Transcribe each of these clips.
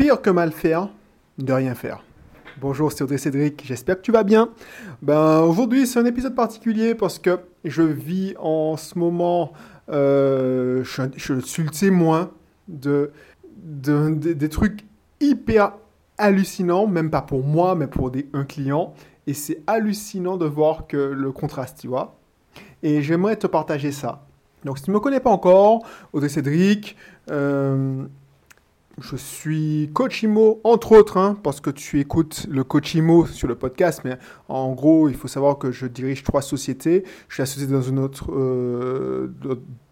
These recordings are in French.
Pire que mal faire, de rien faire. Bonjour, c'est Audrey Cédric, j'espère que tu vas bien. Ben, aujourd'hui, c'est un épisode particulier parce que je vis en ce moment, euh, je, suis le témoin de, des trucs hyper hallucinants, même pas pour moi, mais pour des, un client. Et c'est hallucinant de voir que le contraste, tu vois. Et j'aimerais te partager ça. Donc, si tu ne me connais pas encore, Audrey Cédric, euh, je suis coach IMO, entre autres, hein, parce que tu écoutes le coach IMO sur le podcast, mais en gros, il faut savoir que je dirige trois sociétés. Je suis associé dans une autre, euh,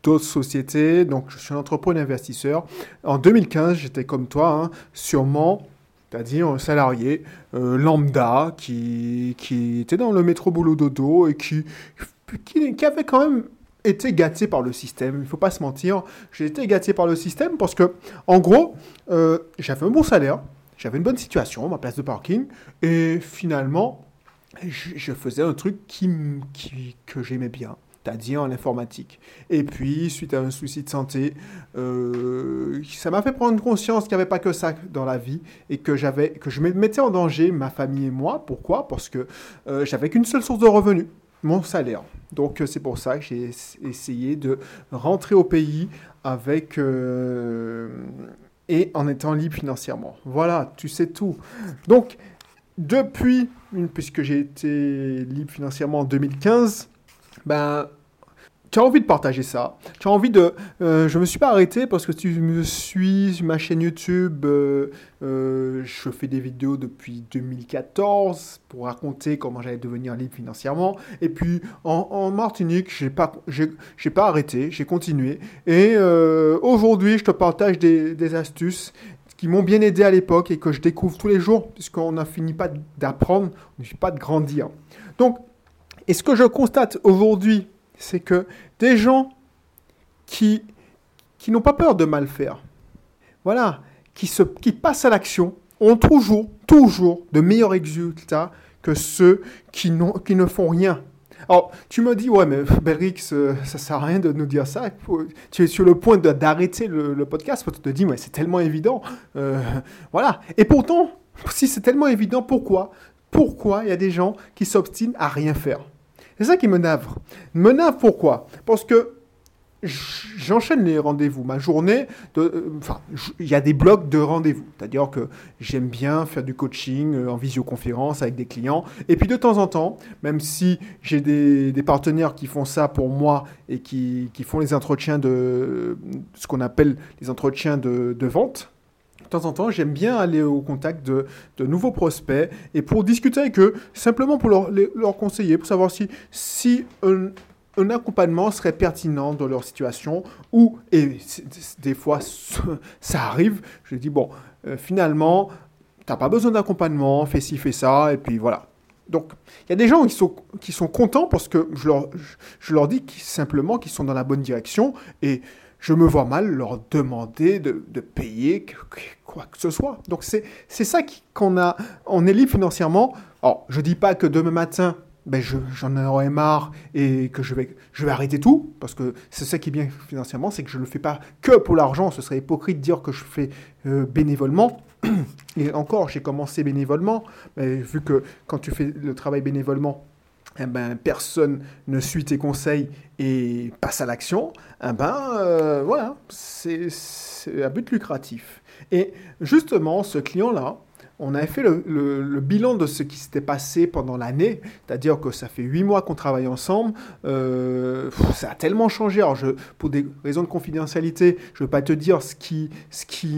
d'autres sociétés, donc je suis un entrepreneur investisseur. En 2015, j'étais comme toi, hein, sûrement c'est-à-dire un salarié euh, lambda qui, qui était dans le métro boulot dodo et qui, qui, qui, avait quand même été gâté par le système. Il ne faut pas se mentir. J'ai été gâté par le système parce que, en gros, euh, j'avais un bon salaire, j'avais une bonne situation, ma place de parking, et finalement, je, faisais un truc qui, qui que j'aimais bien c'est-à-dire l'informatique. Et puis, suite à un souci de santé, euh, ça m'a fait prendre conscience qu'il n'y avait pas que ça dans la vie et que, j'avais, que je mettais en danger ma famille et moi. Pourquoi? Parce que euh, j'avais qu'une seule source de revenus, mon salaire. Donc, euh, c'est pour ça que j'ai essayé de rentrer au pays avec... Euh, et en étant libre financièrement. Voilà, tu sais tout. Donc, depuis, puisque j'ai été libre financièrement en 2015, ben, tu as envie de partager ça. Tu as envie de. Euh, je me suis pas arrêté parce que tu me suis ma chaîne YouTube. Euh, euh, je fais des vidéos depuis 2014 pour raconter comment j'allais devenir libre financièrement. Et puis en, Martinique, j'ai pas, j'ai, pas arrêté, j'ai continué. Et aujourd'hui, je te partage des, des astuces qui m'ont bien aidé à l'époque et que je découvre tous les jours puisqu'on n'a fini pas d'apprendre, on n'a pas de grandir. Donc, et ce que je constate aujourd'hui c'est que des gens qui, qui n'ont pas peur de mal faire, voilà, qui, se, qui passent à l'action, ont toujours, toujours de meilleurs résultats que ceux qui, qui ne font rien. Alors, tu me dis, ouais, mais Belrix, euh, ça sert à rien de nous dire ça. Tu es sur le point d'arrêter le, podcast tu te dis, ouais, c'est tellement évident. Euh, voilà. Et pourtant, si c'est tellement évident, pourquoi Pourquoi il y a des gens qui s'obstinent à rien faire? C'est ça qui me navre. Me navre pourquoi? Parce que j'enchaîne les rendez-vous. Ma journée, euh, enfin, il y a des blocs de rendez-vous. C'est-à-dire que j'aime bien faire du coaching euh, en visioconférence avec des clients. Et puis de temps en temps, même si j'ai des, partenaires qui font ça pour moi et qui, font les entretiens de ce qu'on appelle les entretiens de vente, de temps en temps, j'aime bien aller au contact de, nouveaux prospects et pour discuter avec eux, simplement pour leur, leur conseiller, pour savoir si, si un, accompagnement serait pertinent dans leur situation ou, et des fois ça arrive, je dis, bon, euh, finalement, tu n'as pas besoin d'accompagnement, fais ci, fais ça, et puis voilà. Donc, il y a des gens qui sont, qui sont contents parce que je leur, je leur dis simplement qu'ils sont dans la bonne direction et je me vois mal leur demander de, payer quoi que ce soit. Donc c'est ça qu'on a, on est libre financièrement. Alors je dis pas que demain matin, ben j'en aurai marre et que je vais, je vais arrêter tout, parce que c'est ça qui est bien financièrement, c'est que je ne le fais pas que pour l'argent. Ce serait hypocrite de dire que je fais euh, bénévolement. Et encore, j'ai commencé bénévolement, mais vu que quand tu fais le travail bénévolement, eh ben, personne ne suit tes conseils et passe à l'action, eh ben, euh, voilà, c'est à but lucratif. Et justement, ce client-là, on avait fait le, bilan de ce qui s'était passé pendant l'année, c'est-à-dire que ça fait huit mois qu'on travaille ensemble, euh, ça a tellement changé. Alors, pour des raisons de confidentialité, je ne veux pas te dire ce qui,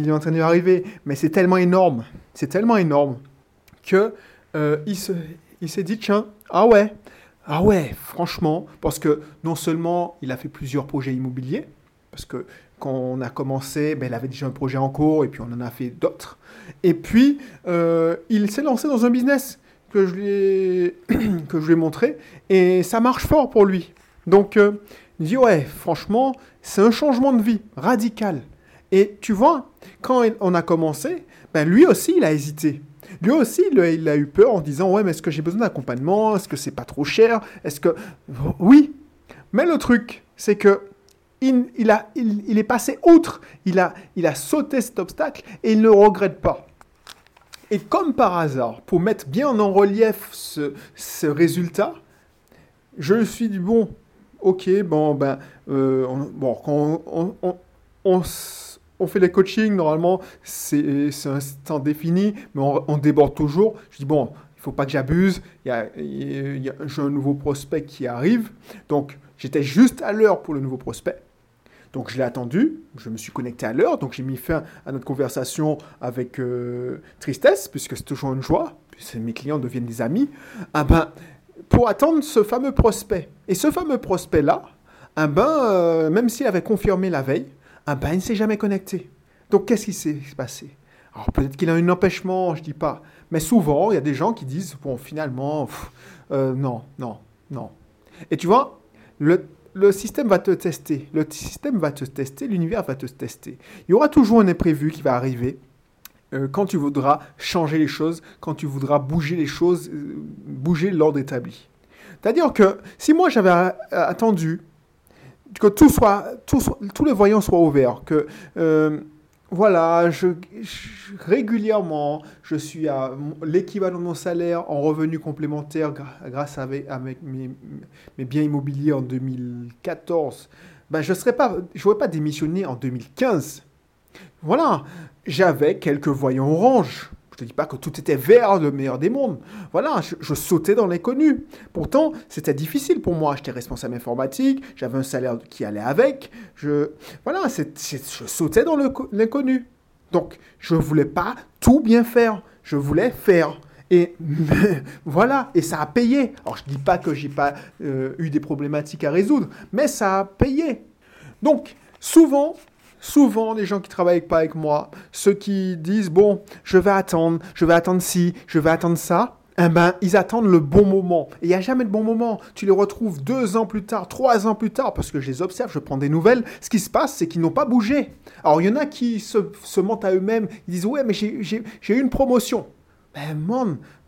est en train d'arriver, mais c'est tellement énorme, c'est tellement énorme que euh, il s'est dit, tiens, ah ouais, ah ouais, franchement, parce que non seulement il a fait plusieurs projets immobiliers, parce que quand on a commencé, ben, il avait déjà un projet en cours et puis on en a fait d'autres. Et puis, euh, il s'est lancé dans un business que je, lui ai, que je lui ai montré et ça marche fort pour lui. Donc, euh, il dit, ouais, franchement, c'est un changement de vie radical. Et tu vois, quand on a commencé, ben, lui aussi, il a hésité. Lui aussi, il a eu peur en disant Ouais, mais est-ce que j'ai besoin d'accompagnement? Est-ce que c'est pas trop cher? Est-ce que. Oui Mais le truc, c'est que il, est passé outre, il a, sauté cet obstacle et il ne regrette pas. Et comme par hasard, pour mettre bien en relief ce, résultat, je suis dit, bon, ok, bon, ben, euh, bon, quand on, on, fait les coachings, normalement, c'est un temps défini, mais on, déborde toujours. Je dis, bon, il faut pas que j'abuse, j'ai un nouveau prospect qui arrive, donc j'étais juste à l'heure pour le nouveau prospect. Donc je l'ai attendu, je me suis connecté à l'heure, donc j'ai mis fin à notre conversation avec euh, tristesse, puisque c'est toujours une joie, puisque mes clients deviennent des amis. Ah ben, pour attendre ce fameux prospect. Et ce fameux prospect-là, un ben, euh, même s'il avait confirmé la veille, un ben, il ne s'est jamais connecté. Donc qu'est-ce qui s'est passé? Alors peut-être qu'il a un empêchement, je dis pas. Mais souvent, il y a des gens qui disent, bon, finalement, euh, non, non, non. Et tu vois, le, le système va te tester. Le système va te tester, l'univers va te tester. Il y aura toujours un imprévu qui va arriver. Euh, quand tu voudras changer les choses, quand tu voudras bouger les choses, euh, bouger l'ordre établi. C'est-à-dire que si moi j'avais attendu que tout soit, tout tous les voyants soient ouverts, que euh, voilà, régulièrement, je suis à l'équivalent de mon salaire en revenu complémentaire grâce à, mes, biens immobiliers en 2014. Ben, je ne pas, je pas démissionner en 2015. Voilà, j'avais quelques voyants orange. Ne dis pas que tout était vert, le meilleur des mondes. Voilà, je, sautais dans l'inconnu. Pourtant, c'était difficile pour moi. J'étais responsable informatique, j'avais un salaire qui allait avec. Je, voilà, je sautais dans l'inconnu. Donc, je voulais pas tout bien faire. Je voulais faire. Et voilà, et ça a payé. Alors, je ne dis pas que j'ai pas euh, eu des problématiques à résoudre, mais ça a payé. Donc, souvent, souvent les gens qui travaillent pas avec moi, ceux qui disent bon, je vais attendre, je vais attendre ci, je vais attendre ça, eh ben, ils attendent le bon moment. Et il n'y a jamais de bon moment. Tu les retrouves deux ans plus tard, trois ans plus tard, parce que je les observe, je prends des nouvelles. Ce qui se passe, c'est qu'ils n'ont pas bougé. Alors, il y en a qui se, mentent à eux-mêmes. Ils disent, ouais, mais j'ai eu une promotion. Ben,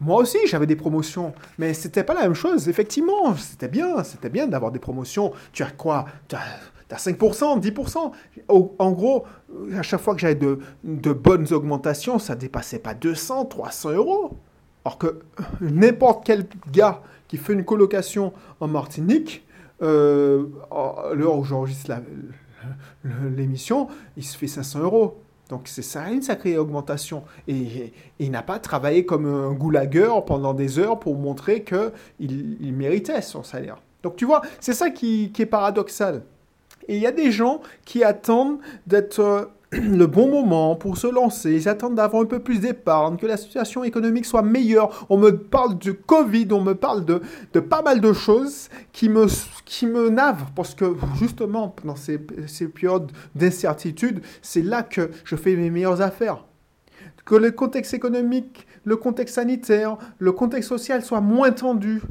moi aussi, j'avais des promotions. Mais c'était pas la même chose. Effectivement, c'était bien. C'était bien d'avoir des promotions. Tu as quoi? 5%, 10%. en gros, à chaque fois que j'avais de, bonnes augmentations, ça dépassait pas 200, 300 euros. Alors que n'importe quel gars qui fait une colocation en Martinique, euh, l'heure où j'enregistre l'émission, il se fait 500 euros. Donc c'est ça une sacrée augmentation. Et, il n'a pas travaillé comme un goulagueur pendant des heures pour montrer qu'il il méritait son salaire. Donc tu vois, c'est ça qui est paradoxal. Et il y a des gens qui attendent d'être euh, le bon moment pour se lancer, ils attendent d'avoir un peu plus d'épargne, que la situation économique soit meilleure. On me parle du Covid, on me parle de, de pas mal de choses qui me, qui me navent, parce que justement, dans ces, ces périodes d'incertitude, c'est là que je fais mes meilleures affaires. Que le contexte économique, le contexte sanitaire, le contexte social soit moins tendu.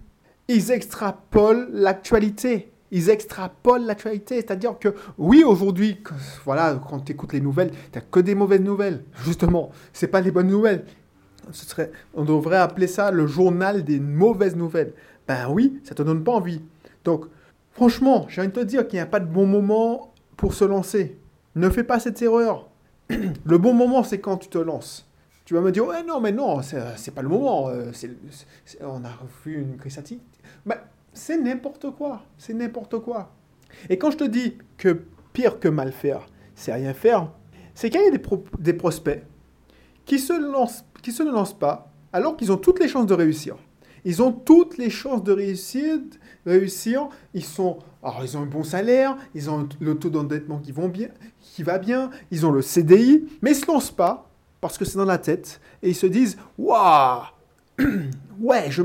Ils extrapolent l'actualité ils extrapolent l'actualité. C'est-à-dire que, oui, aujourd'hui, voilà, quand tu écoutes les nouvelles, tu n'as que des mauvaises nouvelles. Justement, ce pas les bonnes nouvelles. On devrait appeler ça le journal des mauvaises nouvelles. Ben oui, ça te donne pas envie. Donc, franchement, j'ai envie de te dire qu'il n'y a pas de bon moment pour se lancer. Ne fais pas cette erreur. le bon moment, c'est quand tu te lances. Tu vas me dire, ouais, non, mais non, c'est pas le moment. Euh, on a vu une crise ben, c'est n'importe quoi. C'est n'importe quoi. Et quand je te dis que pire que mal faire, c'est rien faire, c'est qu'il y a des, prospects qui se, lancent, qui se lancent pas alors qu'ils ont toutes les chances de réussir. Ils ont toutes les chances de réussir. réussir. Ils, sont, alors ils ont un bon salaire, ils ont le taux d'endettement qui, qui va bien, ils ont le CDI, mais ils ne se lancent pas parce que c'est dans la tête et ils se disent Waouh ouais, je,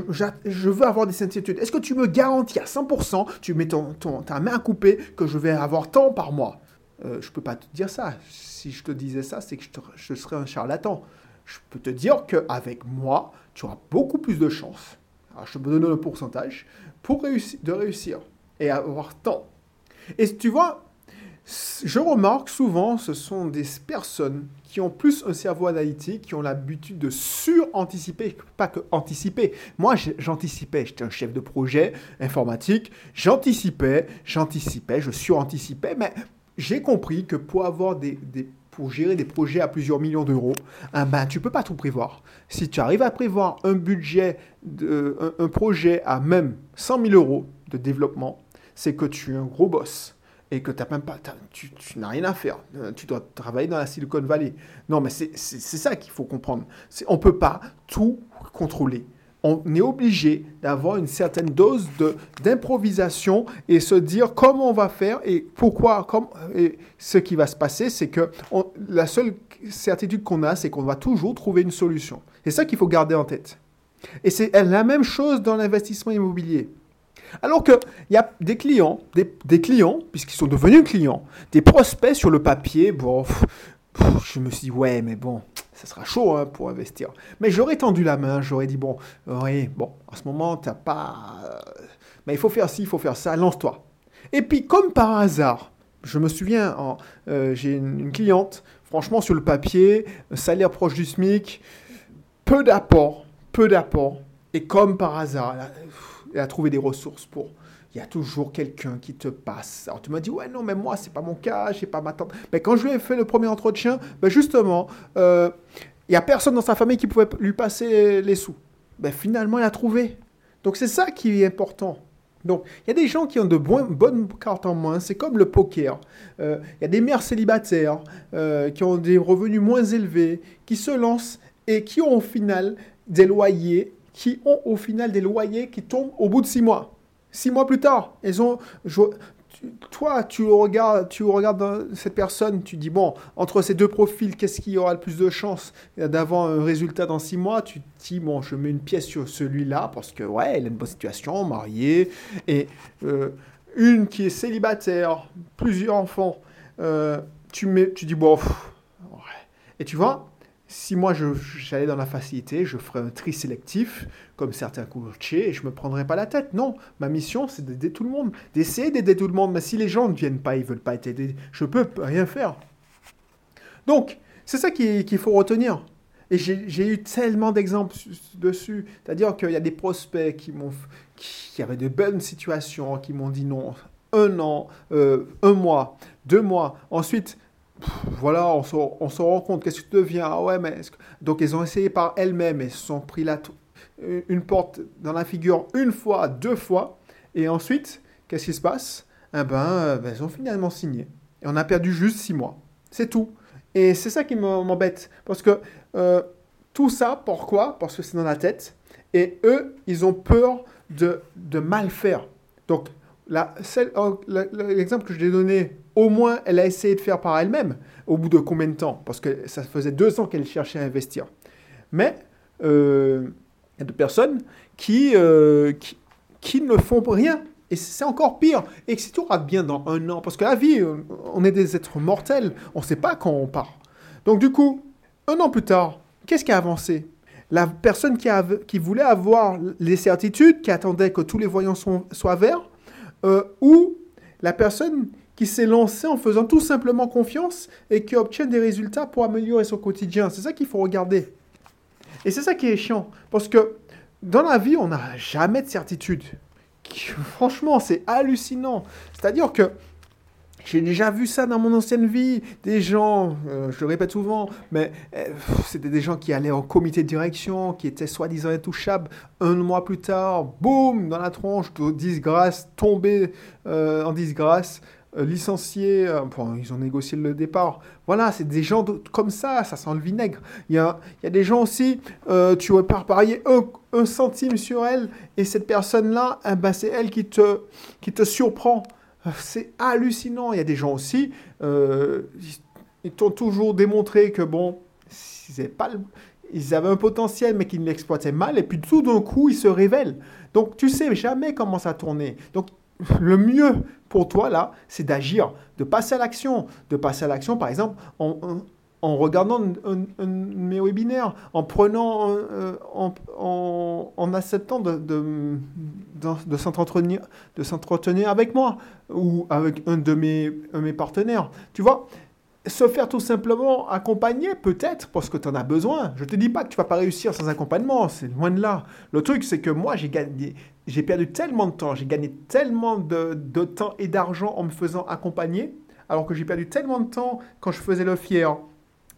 veux avoir des certitudes. Est-ce que tu me garantis à 100%, tu mets ton, ta main à couper, que je vais avoir tant par mois? Euh, Je ne peux pas te dire ça. Si je te disais ça, c'est que je, serais un charlatan. Je peux te dire qu'avec moi, tu auras beaucoup plus de chances. Je te donne le pourcentage pour de réussir et avoir tant. Et tu vois, je remarque souvent, ce sont des personnes qui ont plus un cerveau analytique, qui ont l'habitude de sur-anticiper, pas que anticiper. Moi, j'anticipais, j'étais un chef de projet informatique, j'anticipais, j'anticipais, je sur-anticipais, mais j'ai compris que pour avoir des, pour gérer des projets à plusieurs millions d'euros, tu ben, tu peux pas tout prévoir. Si tu arrives à prévoir un budget, de, un, projet à même 100 000 euros de développement, c'est que tu es un gros boss et que as même pas, tu, n'as rien à faire. Euh, tu dois travailler dans la Silicon Valley. Non, mais c'est ça qu'il faut comprendre. On ne peut pas tout contrôler. On est obligé d'avoir une certaine dose d'improvisation et se dire comment on va faire et pourquoi. Comme, et ce qui va se passer, c'est que la seule certitude qu'on a, c'est qu'on va toujours trouver une solution. C'est ça qu'il faut garder en tête. Et c'est la même chose dans l'investissement immobilier. Alors qu'il y a des clients, des, clients, puisqu'ils sont devenus clients, des prospects sur le papier, bon, je me suis dit, ouais, mais bon, ça sera chaud hein, pour investir. Mais j'aurais tendu la main, j'aurais dit, bon, oui, bon, en ce moment, tu n'as pas... Euh, mais il faut faire ci, il faut faire ça, lance-toi. Et puis, comme par hasard, je me souviens, euh, j'ai une, cliente, franchement, sur le papier, salaire proche du SMIC, peu d'apport, peu d'apport. Et comme par hasard, et à trouver des ressources pour. Il y a toujours quelqu'un qui te passe. Alors tu m'as dit, ouais, non, mais moi, c'est pas mon cas, j'ai pas ma tante. Mais quand je lui ai fait le premier entretien, ben justement, euh, il n'y a personne dans sa famille qui pouvait lui passer les sous. Ben finalement, il a trouvé. Donc c'est ça qui est important. Donc, il y a des gens qui ont de bonnes cartes en main. C'est comme le poker. Euh, il y a des mères célibataires euh, qui ont des revenus moins élevés, qui se lancent et qui ont au final des loyers qui ont au final des loyers qui tombent au bout de six mois. Six mois plus tard, ils ont, toi, tu regardes, tu regardes cette personne, tu dis, bon, entre ces deux profils, qu'est-ce qui aura le plus de chances d'avoir un résultat dans six mois? Tu te dis, bon, je mets une pièce sur celui-là parce que, ouais, il a une bonne situation, marié, et euh, une qui est célibataire, plusieurs enfants, euh, tu, mets, tu dis, bon, et tu vois, si moi j'allais dans la facilité, je ferais un tri sélectif, comme certains courtiers, et je ne me prendrais pas la tête. Non, ma mission, c'est d'aider tout le monde, d'essayer d'aider tout le monde. Mais si les gens ne viennent pas, ils ne veulent pas être aidés, je peux rien faire. Donc, c'est ça qu'il faut retenir. Et j'ai eu tellement d'exemples dessus. C'est-à-dire qu'il y a des prospects qui, qui avaient de bonnes situations, qui m'ont dit non, un an, euh, un mois, deux mois. Ensuite, voilà, on se, rend compte, qu'est-ce que tu deviens? Ah ouais, mais... Donc, ils ont essayé par elles-mêmes et se sont pris la une porte dans la figure une fois, deux fois. Et ensuite, qu'est-ce qui se passe? Eh ben, euh, ben, elles ont finalement signé. Et on a perdu juste six mois. C'est tout. Et c'est ça qui m'embête. Parce que euh, tout ça, pourquoi? Parce que c'est dans la tête. Et eux, ils ont peur de, de mal faire. Donc, l'exemple que je t'ai donné au moins elle a essayé de faire par elle-même. Au bout de combien de temps? Parce que ça faisait deux ans qu'elle cherchait à investir. Mais euh, il y a des personnes qui, euh, qui, ne font rien. Et c'est encore pire. Et si tout rate bien dans un an, parce que la vie, on est des êtres mortels, on ne sait pas quand on part. Donc du coup, un an plus tard, qu'est-ce qui a avancé? La personne qui, a, qui voulait avoir les certitudes, qui attendait que tous les voyants soient verts, euh, ou la personne qui s'est lancé en faisant tout simplement confiance et qui obtient des résultats pour améliorer son quotidien. C'est ça qu'il faut regarder. Et c'est ça qui est chiant. Parce que dans la vie, on n'a jamais de certitude. Franchement, c'est hallucinant. C'est-à-dire que j'ai déjà vu ça dans mon ancienne vie. Des gens, euh, je le répète souvent, mais euh, c'était des gens qui allaient en comité de direction, qui étaient soi-disant intouchables. Un mois plus tard, boum, dans la tronche, disgrâce, tombé euh, en disgrâce. Licenciés, euh, ils ont négocié le départ. Voilà, c'est des gens comme ça, ça sent le vinaigre. Il y a, des gens aussi, euh, tu vas parier un, un, centime sur elle, et cette personne-là, eh ben, c'est elle qui te surprend. C'est hallucinant. Il y a des gens aussi, ils t'ont toujours démontré que, bon, pas ils avaient un potentiel, mais qu'ils l'exploitaient mal, et puis tout d'un coup, ils se révèlent. Donc, tu sais jamais comment ça tourner. Donc, le mieux pour toi, là, c'est d'agir, de passer à l'action. De passer à l'action, par exemple, en, en, regardant mes webinaires, en prenant, euh, en, acceptant de, de, de, s'entretenir avec moi ou avec un de mes, partenaires. Tu vois, se faire tout simplement accompagner, peut-être, parce que tu en as besoin. Je te dis pas que tu vas pas réussir sans accompagnement, c'est loin de là. Le truc, c'est que moi, j'ai gagné, j'ai perdu tellement de temps, j'ai gagné tellement de temps et d'argent en me faisant accompagner, alors que j'ai perdu tellement de temps quand je faisais le fier,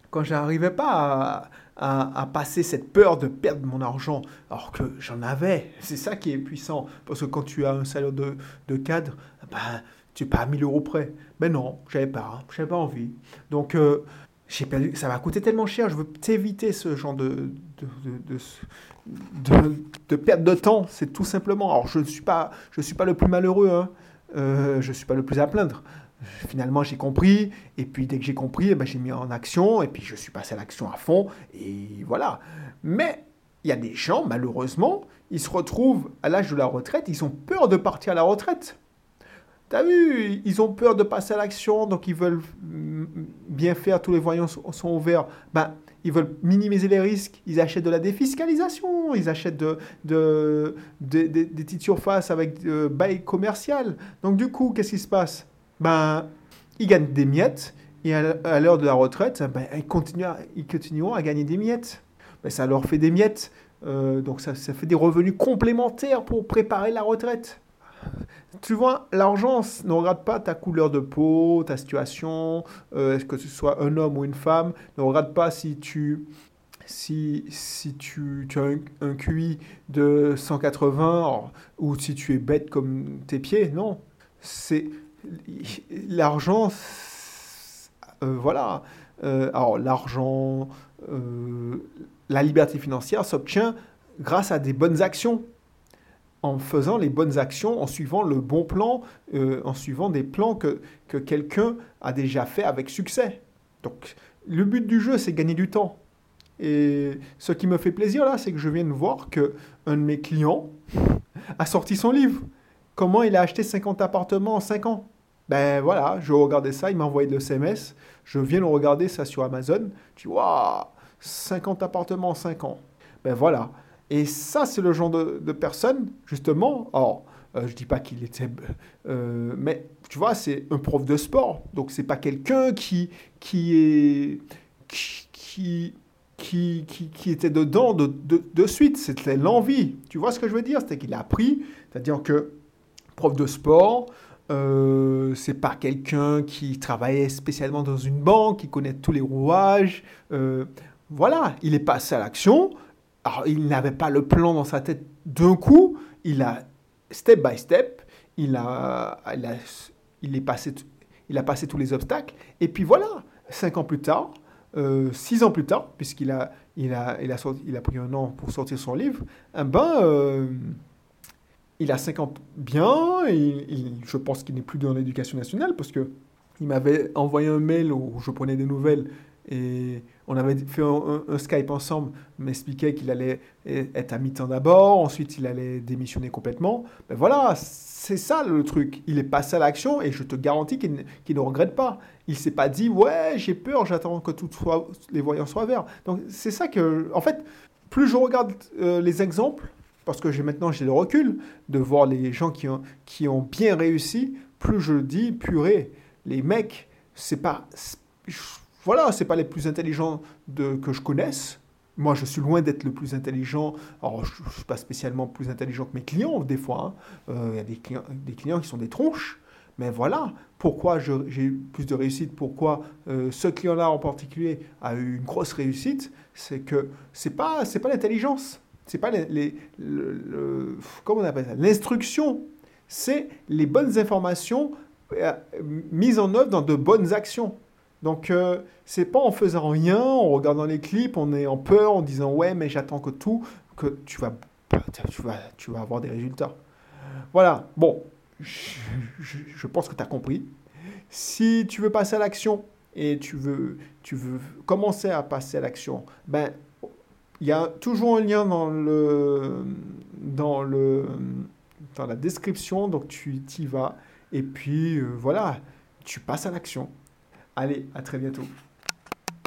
quand j'arrivais pas à, passer cette peur de perdre mon argent, alors que j'en avais. C'est ça qui est puissant, parce que quand tu as un salaire de, de cadre, ben, tu pas à 1000 euros près. Ben non, j'avais pas, j'avais pas envie. Donc, euh, perdu, ça va coûter tellement cher, je veux t'éviter ce genre de, de, de, de, perte de temps, c'est tout simplement. Alors, je ne suis pas, je suis pas le plus malheureux, hein. euh, je ne suis pas le plus à plaindre. Finalement, j'ai compris, et puis dès que j'ai compris, eh ben, j'ai mis en action, et puis je suis passé à l'action à fond, et voilà. Mais il y a des gens, malheureusement, ils se retrouvent à l'âge de la retraite, ils ont peur de partir à la retraite. T'as vu, ils ont peur de passer à l'action, donc ils veulent bien faire, tous les voyants sont ouverts. Ben, ils veulent minimiser les risques, ils achètent de la défiscalisation, ils achètent de, des petites surfaces avec euh, bail commercial. Donc du coup, qu'est-ce qui se passe? Ben, Ils gagnent des miettes, et à l'heure de la retraite, ben, ils, continuent ils continueront à gagner des miettes. Ben, ça leur fait des miettes, euh, donc ça, ça fait des revenus complémentaires pour préparer la retraite. Tu vois, l'argent ne regarde pas ta couleur de peau, ta situation, euh, est-ce que ce soit un homme ou une femme, ne regarde pas si tu, si, si tu, tu as un, QI de 180 ou si tu es bête comme tes pieds, non. C'est l'argent, euh, voilà. Euh, alors l'argent, la liberté financière s'obtient grâce à des bonnes actions en faisant les bonnes actions, en suivant le bon plan, euh, en suivant des plans que, que quelqu'un a déjà fait avec succès. Donc, le but du jeu, c'est gagner du temps. Et ce qui me fait plaisir là, c'est que je viens de voir que un de mes clients a sorti son livre. Comment il a acheté 50 appartements en 5 ans? Ben voilà, je regardais ça, il m'a envoyé le SMS. Je viens de regarder ça sur Amazon. Tu vois, 50 appartements en 5 ans. Ben voilà. Et ça, c'est le genre de, de personne, justement. Alors, euh, je dis pas qu'il était. Euh, mais tu vois, c'est un prof de sport. Donc, c'est pas quelqu'un qui. Qui, qui, qui, qui, était dedans de, de, de suite. C'était l'envie. Tu vois ce que je veux dire? C'était qu'il a appris. C'est-à-dire que prof de sport, euh, c'est pas quelqu'un qui travaillait spécialement dans une banque, qui connaît tous les rouages. Euh, voilà, il est passé à l'action. Il n'avait pas le plan dans sa tête d'un coup, il a, step by step, il a, il passé, il a passé tous les obstacles, et puis voilà, cinq ans plus tard, euh, six ans plus tard, puisqu'il a, il a, il a, il a pris un an pour sortir son livre, eh ben, il a 50 bien, je pense qu'il n'est plus dans l'éducation nationale, parce que il m'avait envoyé un mail où je prenais des nouvelles et on avait fait un, Skype ensemble, m'expliquait qu'il allait être à mi-temps d'abord, ensuite il allait démissionner complètement. Ben voilà, c'est ça le truc. Il est passé à l'action et je te garantis qu'il ne regrette pas. Il s'est pas dit ouais j'ai peur, j'attends que tout soit, les voyants soient verts. Donc c'est ça que, en fait, plus je regarde euh, les exemples, parce que j'ai maintenant j'ai le recul de voir les gens qui ont, qui ont bien réussi, plus je dis purée, les mecs, c'est pas voilà, c'est pas les plus intelligents que je connaisse. Moi, je suis loin d'être le plus intelligent. Alors, je ne suis pas spécialement plus intelligent que mes clients, des fois. Hein. Euh, il y a des clients, des clients qui sont des tronches. Mais voilà, pourquoi j'ai eu plus de réussite, pourquoi euh, ce client-là en particulier a eu une grosse réussite, c'est que c'est pas c'est pas l'intelligence, c'est pas les, les le, comment on appelle ça, l'instruction, c'est les bonnes informations euh, mises en œuvre dans de bonnes actions. Donc, euh, c'est pas en faisant rien, en regardant les clips, on est en peur, en disant ouais, mais j'attends que tout, que tu vas, tu vas, tu vas avoir des résultats. Voilà, bon, je, pense que tu as compris. Si tu veux passer à l'action et tu veux, tu veux commencer à passer à l'action, ben, il y a toujours un lien dans le, dans le, dans la description, donc tu y vas et puis euh, voilà, tu passes à l'action. Allez, à très bientôt.